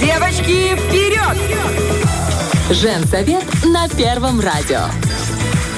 Девочки, вперед! Женсовет на Первом радио.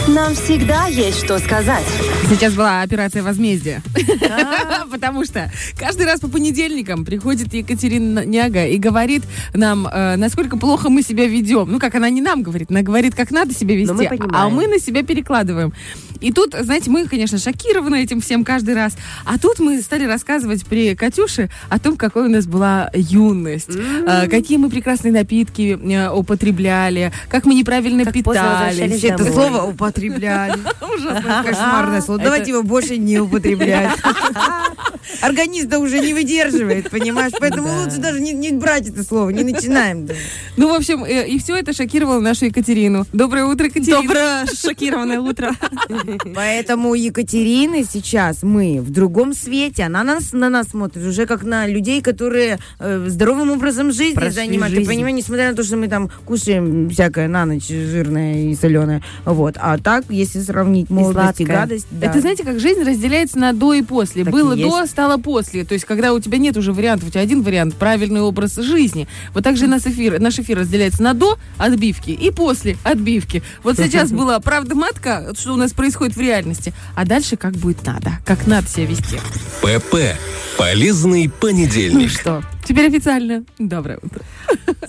Нам всегда есть что сказать. Сейчас была операция возмездия. Потому что каждый раз по понедельникам приходит Екатерина Няга и говорит нам, э, насколько плохо мы себя ведем. Ну, как она не нам говорит, она говорит, как надо себя вести, а мы на себя перекладываем. И тут, знаете, мы, конечно, шокированы этим всем каждый раз. А тут мы стали рассказывать при Катюше о том, какой у нас была юность, э, какие мы прекрасные напитки э, употребляли, как мы неправильно Как питались. Это слово употребляли. Ужасно. Кошмарное слово. Давайте его больше не употреблять. Организм-то уже не выдерживает, понимаешь? Поэтому лучше даже не, не брать это слово, не начинаем. Ну, в общем, э, и все это шокировало нашу Екатерину. Доброе утро, Екатерина. Доброе шокированное утро. Поэтому у Екатерины сейчас мы в другом свете. Она нас, на нас смотрит уже как на людей, которые э, здоровым образом жизни Прошли занимаются. Ты понимаешь, несмотря на то, что мы там кушаем всякое на ночь жирное и соленое. Вот. А так, если сравнить молодость и сладкое. гадость, да. Это знаете, как жизнь разделяется на до и после. Так Было и до, стало после. То есть, когда у тебя нет уже вариантов, у тебя один вариант правильный образ жизни. Вот так же и наш эфир, наш эфир разделяется на до отбивки и после отбивки. Вот сейчас была правда матка, что у нас происходит в реальности, а дальше как будет надо, как надо себя вести. ПП. Полезный Ну понедельник. что, теперь официально. Доброе утро.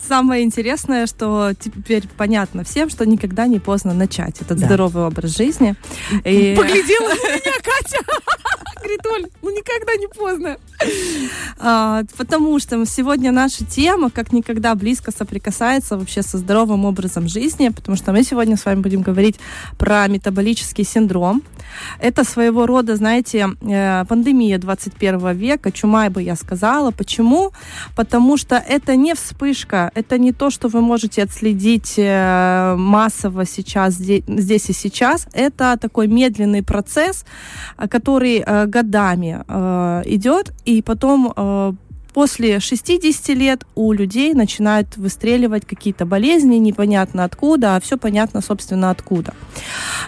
Самое интересное, что теперь понятно всем, что никогда не поздно начать этот Да. здоровый образ жизни. И- Поглядела на меня, Катя. Говорит, Оль, ну никогда не поздно. А, потому что сегодня наша тема как никогда близко соприкасается вообще со здоровым образом жизни, потому что мы сегодня с вами будем говорить про метаболический синдром. Это своего рода, знаете, э, пандемия 21 века, чума, бы я сказала. Почему? Потому что это не вспышка, это не то, что вы можете отследить э, массово сейчас, зде- здесь и сейчас. Это такой медленный процесс, э, который э, годами идет, и потом после 60 лет у людей начинают выстреливать какие-то болезни, непонятно откуда, а все понятно, собственно, откуда.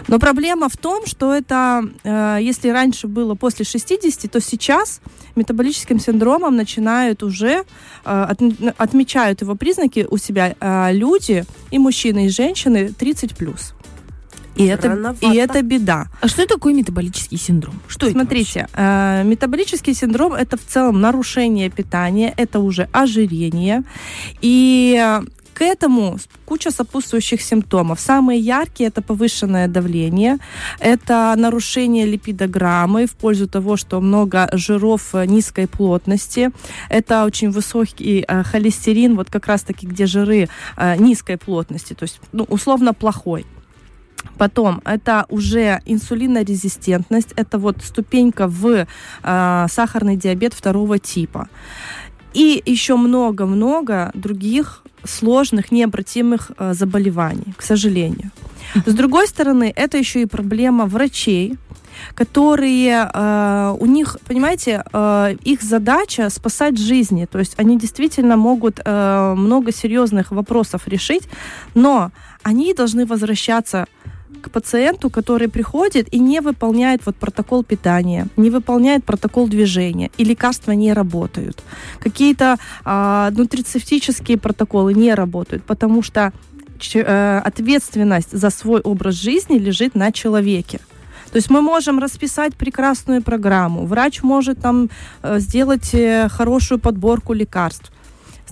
Но проблема в том, что это, э, если раньше было после 60, то сейчас метаболическим синдромом начинают уже, э, от- отмечают его признаки у себя э, люди, и мужчины, и женщины 30 плюс. И это, Рановато. и это беда. А что такое метаболический синдром? Что это Смотрите, э, метаболический синдром это в целом нарушение питания, это уже ожирение. И к этому куча сопутствующих симптомов. Самые яркие это повышенное давление, это нарушение липидограммы в пользу того, что много жиров э, низкой плотности, это очень высокий э, холестерин, вот как раз-таки где жиры э, низкой плотности, то есть ну, условно плохой. Потом это уже инсулинорезистентность, это вот ступенька в э, сахарный диабет второго типа. И еще много-много других сложных, необратимых э, заболеваний, к сожалению. С другой стороны, это еще и проблема врачей, которые э, у них, понимаете, э, их задача спасать жизни, то есть они действительно могут э, много серьезных вопросов решить, но они должны возвращаться к пациенту, который приходит и не выполняет вот протокол питания, не выполняет протокол движения, и лекарства не работают. Какие-то а, нутрицептические протоколы не работают, потому что э, ответственность за свой образ жизни лежит на человеке. То есть мы можем расписать прекрасную программу, врач может там э, сделать э, хорошую подборку лекарств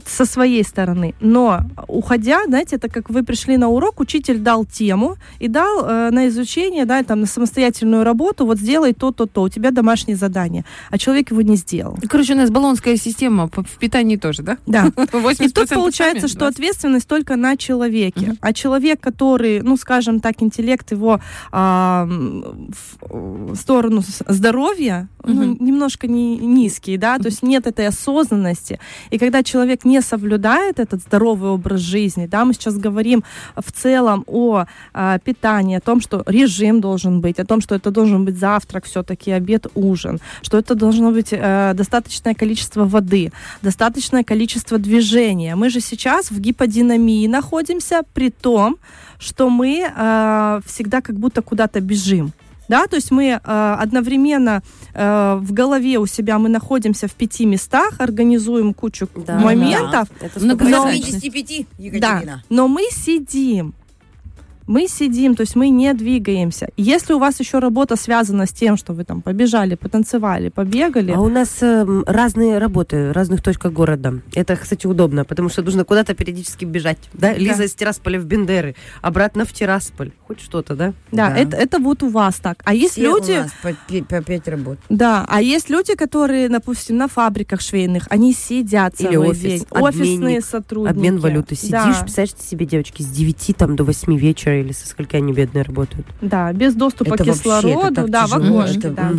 со своей стороны. Но уходя, знаете, это как вы пришли на урок, учитель дал тему и дал э, на изучение, да, там, на самостоятельную работу, вот сделай то-то, то, у тебя домашнее задание, а человек его не сделал. Короче, у нас баллонская система в питании тоже, да? Да. 80% И тут получается, что ответственность только на человеке. А человек, который, ну, скажем так, интеллект его а, в сторону здоровья, ну, немножко не, низкий, да, то есть нет этой осознанности. И когда человек не соблюдает этот здоровый образ жизни, да, мы сейчас говорим в целом о а, питании, о том, что режим должен быть, о том, что это должен быть завтрак все-таки, обед, ужин, что это должно быть э, достаточное количество воды, достаточное количество движения. Мы же сейчас в гиподинамии находимся, при том, что мы э, всегда как будто куда-то бежим. Да, то есть мы э, одновременно э, в голове у себя мы находимся в пяти местах, организуем кучу Да, моментов, Это Много сто До Многозадачность. процентов. 55, да, Екатерина. но мы сидим. Мы сидим, то есть мы не двигаемся. Если у вас еще работа связана с тем, что вы там побежали, потанцевали, побегали, А у нас эм, разные работы в разных точках города. Это, кстати, удобно, потому что нужно куда-то периодически бежать. Да? Лиза из Тирасполя в Бендеры, обратно в Тирасполь. Хоть что-то, да? да, Да. Это, это вот у вас так. А есть Все люди, у нас по, по пять работ. да, а есть люди, которые, допустим, на фабриках швейных, они сидят Или целый офис, день. обменник, Офисные сотрудники. Обмен валюты. Сидишь, Да. представляешь себе, девочки, с 9 там, до 8 вечера или со скольки они бедные работают. Да, без доступа это к кислороду, вообще, это да, в окошке, это да.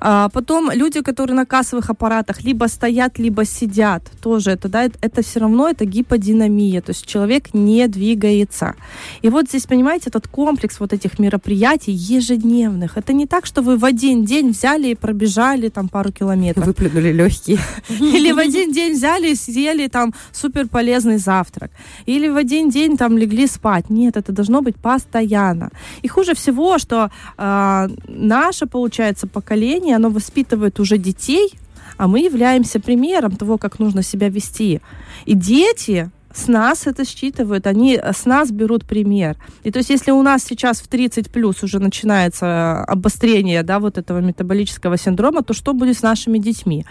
А, потом люди, которые на кассовых аппаратах либо стоят, либо сидят, тоже это, да, это, это все равно это гиподинамия, то есть человек не двигается. И вот здесь, понимаете, этот комплекс вот этих мероприятий ежедневных, это не так, что вы в один день взяли и пробежали там пару километров. Выплюнули легкие. Или в один день взяли и съели там супер полезный завтрак. Или в один день там легли спать. Нет, это должно быть постоянно. И хуже всего, что а, наше, получается, поколение, оно воспитывает уже детей, а мы являемся примером того, как нужно себя вести. И дети с нас это считывают, они с нас берут пример. И то есть, если у нас сейчас в 30 плюс уже начинается обострение, да, вот этого метаболического синдрома, то что будет с нашими детьми?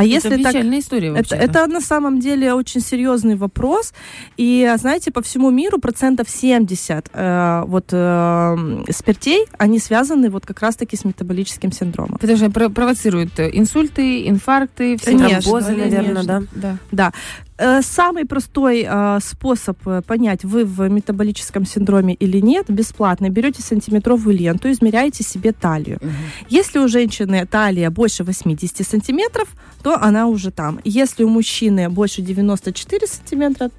А если это так печальная история это, вообще это на самом деле очень серьезный вопрос. И, знаете, по всему миру процентов 70 э, вот, э, смертей, они связаны вот как раз-таки с метаболическим синдромом. Потому что про- провоцирует э, инсульты, инфаркты, все Конечно, Тромбозы, наверное, да? Да. Да. Э, Самый простой э, способ э, понять, вы в метаболическом синдроме или нет, бесплатный. Берете сантиметровую ленту, измеряете себе талию. Если у женщины талия больше 80 сантиметров, то она уже там. Если у мужчины больше 94 сантиметра,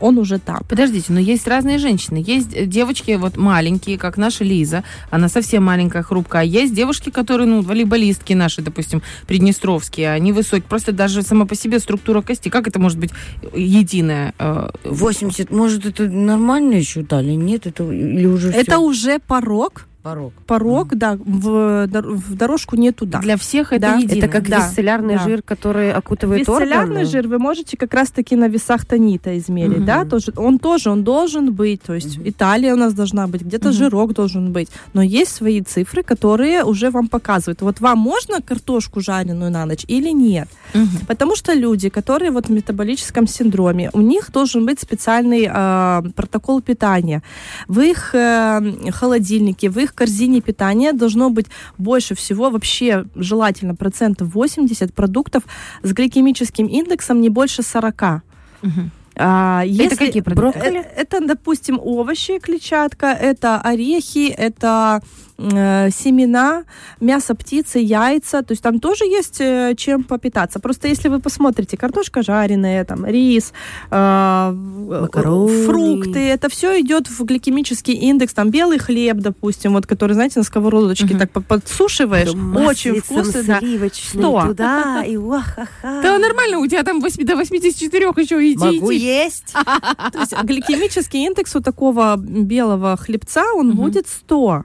он уже там. Подождите, но есть разные женщины. Есть э, девочки вот маленькие, как наша Лиза, она совсем маленькая, хрупкая. А есть девушки, которые, ну, волейболистки наши, допустим, приднестровские, они высокие. Просто даже сама по себе структура кости, как это может быть единая? э, 80, может, это нормально еще дали? Нет, это или уже Это всё? уже порог. Порог. Порог, да, в, в дорожку не туда. Для всех это Да. единое. Это как Да, висцелярный да. жир, который окутывает Висцелярный органы? жир вы можете как раз-таки на весах тонита измерить, Мгм. да, тоже, он тоже, он должен быть, то есть Италия у нас должна быть, где-то Мгм. жирок должен быть, но есть свои цифры, которые уже вам показывают, вот вам можно картошку жареную на ночь или нет, Мгм. потому что люди, которые вот в метаболическом синдроме, у них должен быть специальный э, протокол питания, в их э, холодильнике, в их корзине питания должно быть больше всего, вообще желательно процентов 80 продуктов с гликемическим индексом не больше 40. Мгм. А, если- какие продукты? Э, Это, допустим, овощи, клетчатка, это орехи, это э, семена, мясо птицы, яйца. То есть там тоже есть э, чем попитаться. Просто если вы посмотрите, картошка жареная, там рис, э, Макароны. фрукты, это все идет в гликемический индекс. Там белый хлеб, допустим, вот который, знаете, на сковородочке Мгм. так по- подсушиваешь. Потом Очень вкусно, да. Сто. туда, и уахаха. Да нормально, у тебя там 8 до 84 еще иди, Могу иди. Есть. То есть гликемический индекс у такого белого хлебца, он будет 100.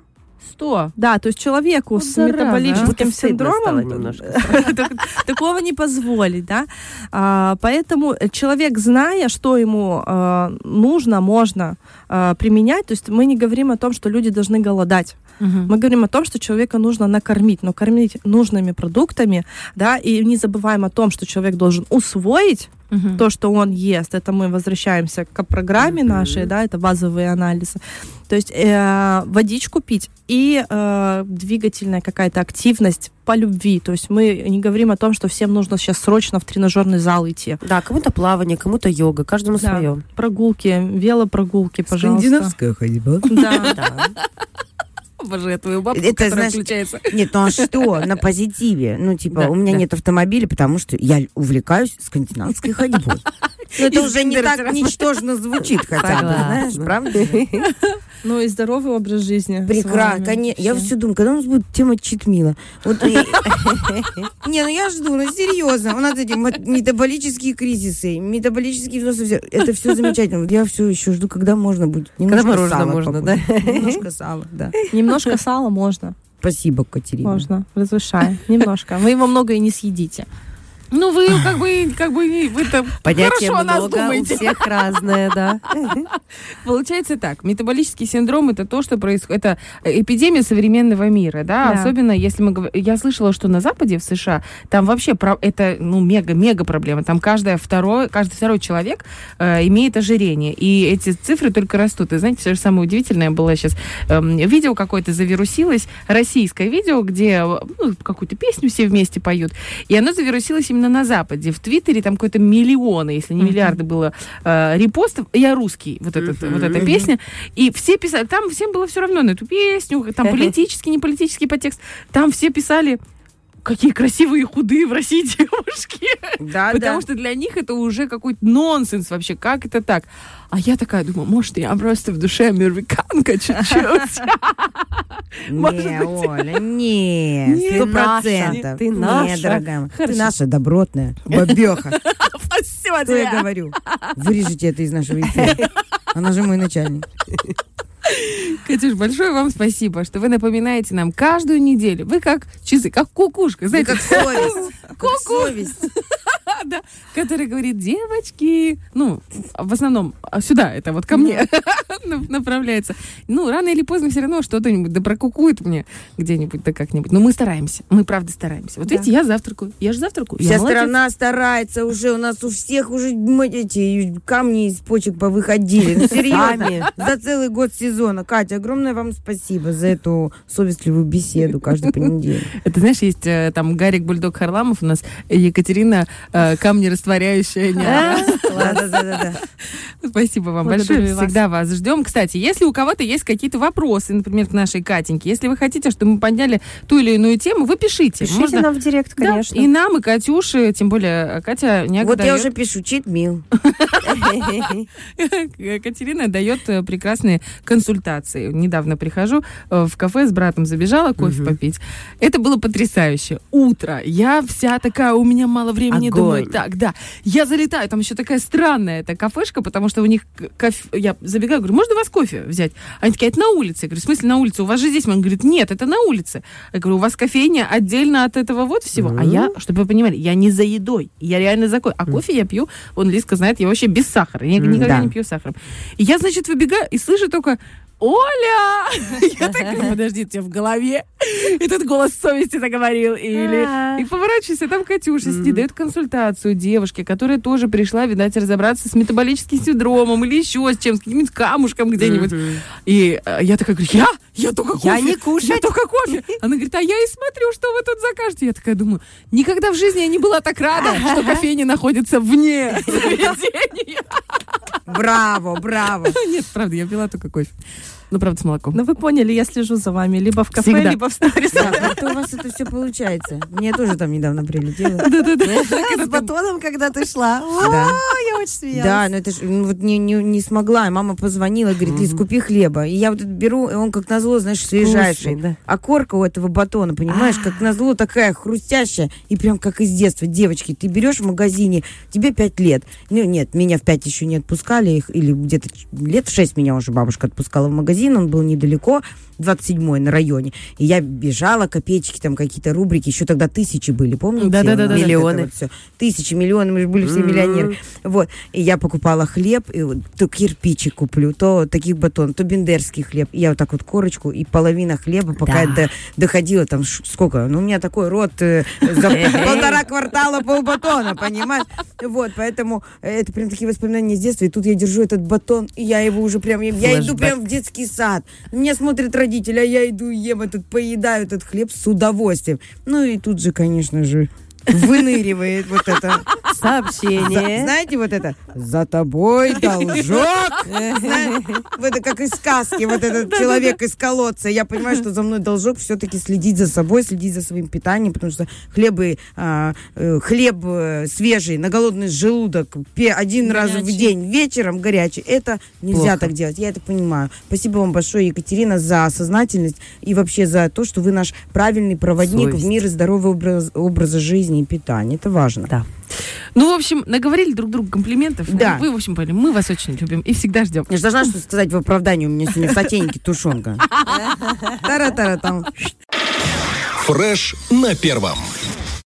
100. Да, то есть человеку Вот с зараза, а. метаболическим Будто стыдно синдромом такого не позволить, да. А, Поэтому человек, зная, что ему а, нужно, можно а, применять, то есть мы не говорим о том, что люди должны голодать. Мы говорим о том, что человека нужно накормить, но кормить нужными продуктами, да, и не забываем о том, что человек должен усвоить Мгм. то, что он ест, это мы возвращаемся к программе Мгм. нашей, да, это базовые анализы. То есть э, водичку пить и э, двигательная какая-то активность по любви. То есть мы не говорим о том, что всем нужно сейчас срочно в тренажерный зал идти. Да, кому-то плавание, кому-то йога, каждому Да. свое. Прогулки, велопрогулки, пожалуйста. Скандинавская ходьба. Да. Обожаю твою бабку, Это, которая знаешь, включается. Нет, ну а что? На позитиве. Ну, типа, Да, у меня да. нет автомобиля, потому что я увлекаюсь скандинавской ходьбой. Ну, это уже не так ничтожно звучит хотя бы, знаешь, правда? Ну и здоровый образ жизни. Прекрасно, конечно. Я все думаю, когда у нас будет тема читмила? Вот, Не, ну я жду, ну серьезно. У нас эти метаболические кризисы, метаболические взносы, это все замечательно. Я все еще жду, когда можно будет. Когда мороженое можно, да? Немножко сала, да. Немножко сала можно. Спасибо, Катерина. Можно. Разрешаю. Немножко. Вы его много и не съедите. Ну, вы как бы, как бы, вы там Понятие хорошо о нас много, у думаете. всех разное, да. Получается так, метаболический синдром это то, что происходит, это эпидемия современного мира, да, Да. особенно если мы говорим, я слышала, что на Западе, в США, там вообще это, ну, мега-мега проблема, там каждое второй, каждый второй человек э, имеет ожирение, и эти цифры только растут, и знаете, все же самое удивительное было сейчас, эм, видео какое-то завирусилось, российское видео, где ну, какую-то песню все вместе поют, и оно завирусилось именно на Западе, в Твиттере там какой-то миллионы, если не миллиарды было э, репостов, я русский, вот, этот, вот эта песня, и все писали, там всем было все равно на эту песню, там политический, не политический подтекст, там все писали, какие красивые худые в России девушки. Да, Потому да. что для них это уже какой-то нонсенс вообще. Как это так? А я такая думаю, может, я просто в душе американка чуть-чуть. Может Не, быть. Оля, не, Не, сто процентов. Ты Не, наша. дорогая моя. Ты наша добротная бабеха. Спасибо Что я говорю? Вырежите это из нашего эфира. Она же мой начальник. Катюш, большое вам спасибо, что вы напоминаете нам каждую неделю. Вы как часы, как кукушка, знаете, как совесть. Совесть. да, которая говорит, девочки, ну, в основном а, сюда, это вот ко мне направляется. Ну, рано или поздно все равно что-то-нибудь да прокукует мне где-нибудь, да как-нибудь. Но мы стараемся, мы правда стараемся. Вот Да. видите, я завтракаю, я же завтракаю. я Вся молодец. страна старается уже. У нас у всех уже эти камни из почек повыходили. Ну, серьезно. За целый год сезона. Катя, огромное вам спасибо за эту совестливую беседу каждый понедельник. Это, знаешь, есть э, там Гарик Бульдог Харламов у нас, и Екатерина э, камни растворяющая. Спасибо вам большое. Всегда вас ждем. Кстати, если у кого-то есть какие-то вопросы, например, к нашей Катеньке, если вы хотите, чтобы мы подняли ту или иную тему, вы пишите. Пишите Можно- нам в директ, Да, конечно. и нам, и Катюше, тем более э, Катя не Вот я уже пишу, чит мил. Катерина дает э, прекрасные консультации. Недавно прихожу э, в кафе с братом, забежала кофе попить. Это было потрясающе. Утро. Я вся такая, у меня мало времени. Думаю, так, да. Я залетаю, там еще такая странная эта кафешка, потому что у них кофе... Я забегаю, говорю, можно у вас кофе взять? Они такие, это на улице. Я говорю, в смысле на улице? У вас же здесь? Он говорит, нет, это на улице. Я говорю, у вас кофейня отдельно от этого вот всего. А я, чтобы вы понимали, я не за едой. Я реально за кофе. А кофе я пью, он Лиска знает, я вообще без сахара. Я никогда да. не пью сахаром. И я, значит, выбегаю и слышу только Оля! Я такая, подожди, у тебя в голове этот голос совести заговорил. Или... И поворачиваюсь, а там Катюша сидит, дает консультацию девушке, которая тоже пришла, видать, разобраться с метаболическим синдромом или еще с чем, с каким-нибудь камушком где-нибудь. И э, я такая говорю, я? Я только кофе. Я не кушать. Я только кофе. Она говорит, а я и смотрю, что вы тут закажете. Я такая думаю, никогда в жизни я не была так рада, что кофейня находится вне заведения. Браво, браво. Нет, правда, я пила только кофе. Ну, правда, с молоком. Ну, вы поняли, я слежу за вами. Либо в кафе, Всегда. либо в сторис. Да, как-то у вас это все получается. Мне тоже там недавно прилетело. С батоном, когда ты шла. Я очень смеялась. Да, но это ж ну, вот не, не, не смогла. Мама позвонила, говорит, Лиз, купи хлеба. И я вот беру, и он как назло, знаешь, свежайший. А корка у этого батона, понимаешь, как назло такая хрустящая. И прям как из детства. Девочки, ты берешь в магазине, тебе пять лет. Ну нет, меня в пять еще не отпускали. Их, или где-то лет в шесть меня уже бабушка отпускала в магазин. Он был недалеко, 27-й на районе. И я бежала, копеечки там какие-то рубрики. Еще тогда тысячи были, помните? Это Миллионы. вот всё. Тысячи, миллионы, мы же были все миллионеры. Вот. И я покупала хлеб, и вот то кирпичик куплю, то таких батон, то бендерский хлеб. И я вот так вот корочку, и половина хлеба, пока Да. я до- доходила, там, ш- сколько? Ну, у меня такой рот э, за полтора квартала полбатона, понимаешь? Вот, поэтому э, это прям такие воспоминания с детства. И тут я держу этот батон, и я его уже прям, я иду прям в детский сад. Меня смотрят родители, а я иду ем этот, поедаю этот хлеб с удовольствием. Ну и тут же, конечно же, выныривает вот это Сообщение. Знаете, вот это «За тобой должок». Это как из сказки, вот этот человек из колодца. Я понимаю, что за мной должок все-таки следить за собой, следить за своим питанием, потому что хлебы, а, э, хлеб э, свежий на голодный желудок один раз в день вечером горячий, это нельзя так делать. Я это понимаю. Спасибо вам большое, Екатерина, за сознательность и вообще за то, что вы наш правильный проводник в мир здорового образ- образа жизни и питания. Это важно. Да. Ну, в общем, наговорили друг другу комплиментов. Да. Вы, в общем, поняли, мы вас очень любим и всегда ждем. Я же должна что сказать в оправдании. У меня сегодня в сотейнике тушенка. Тара-тара там. Фреш на первом.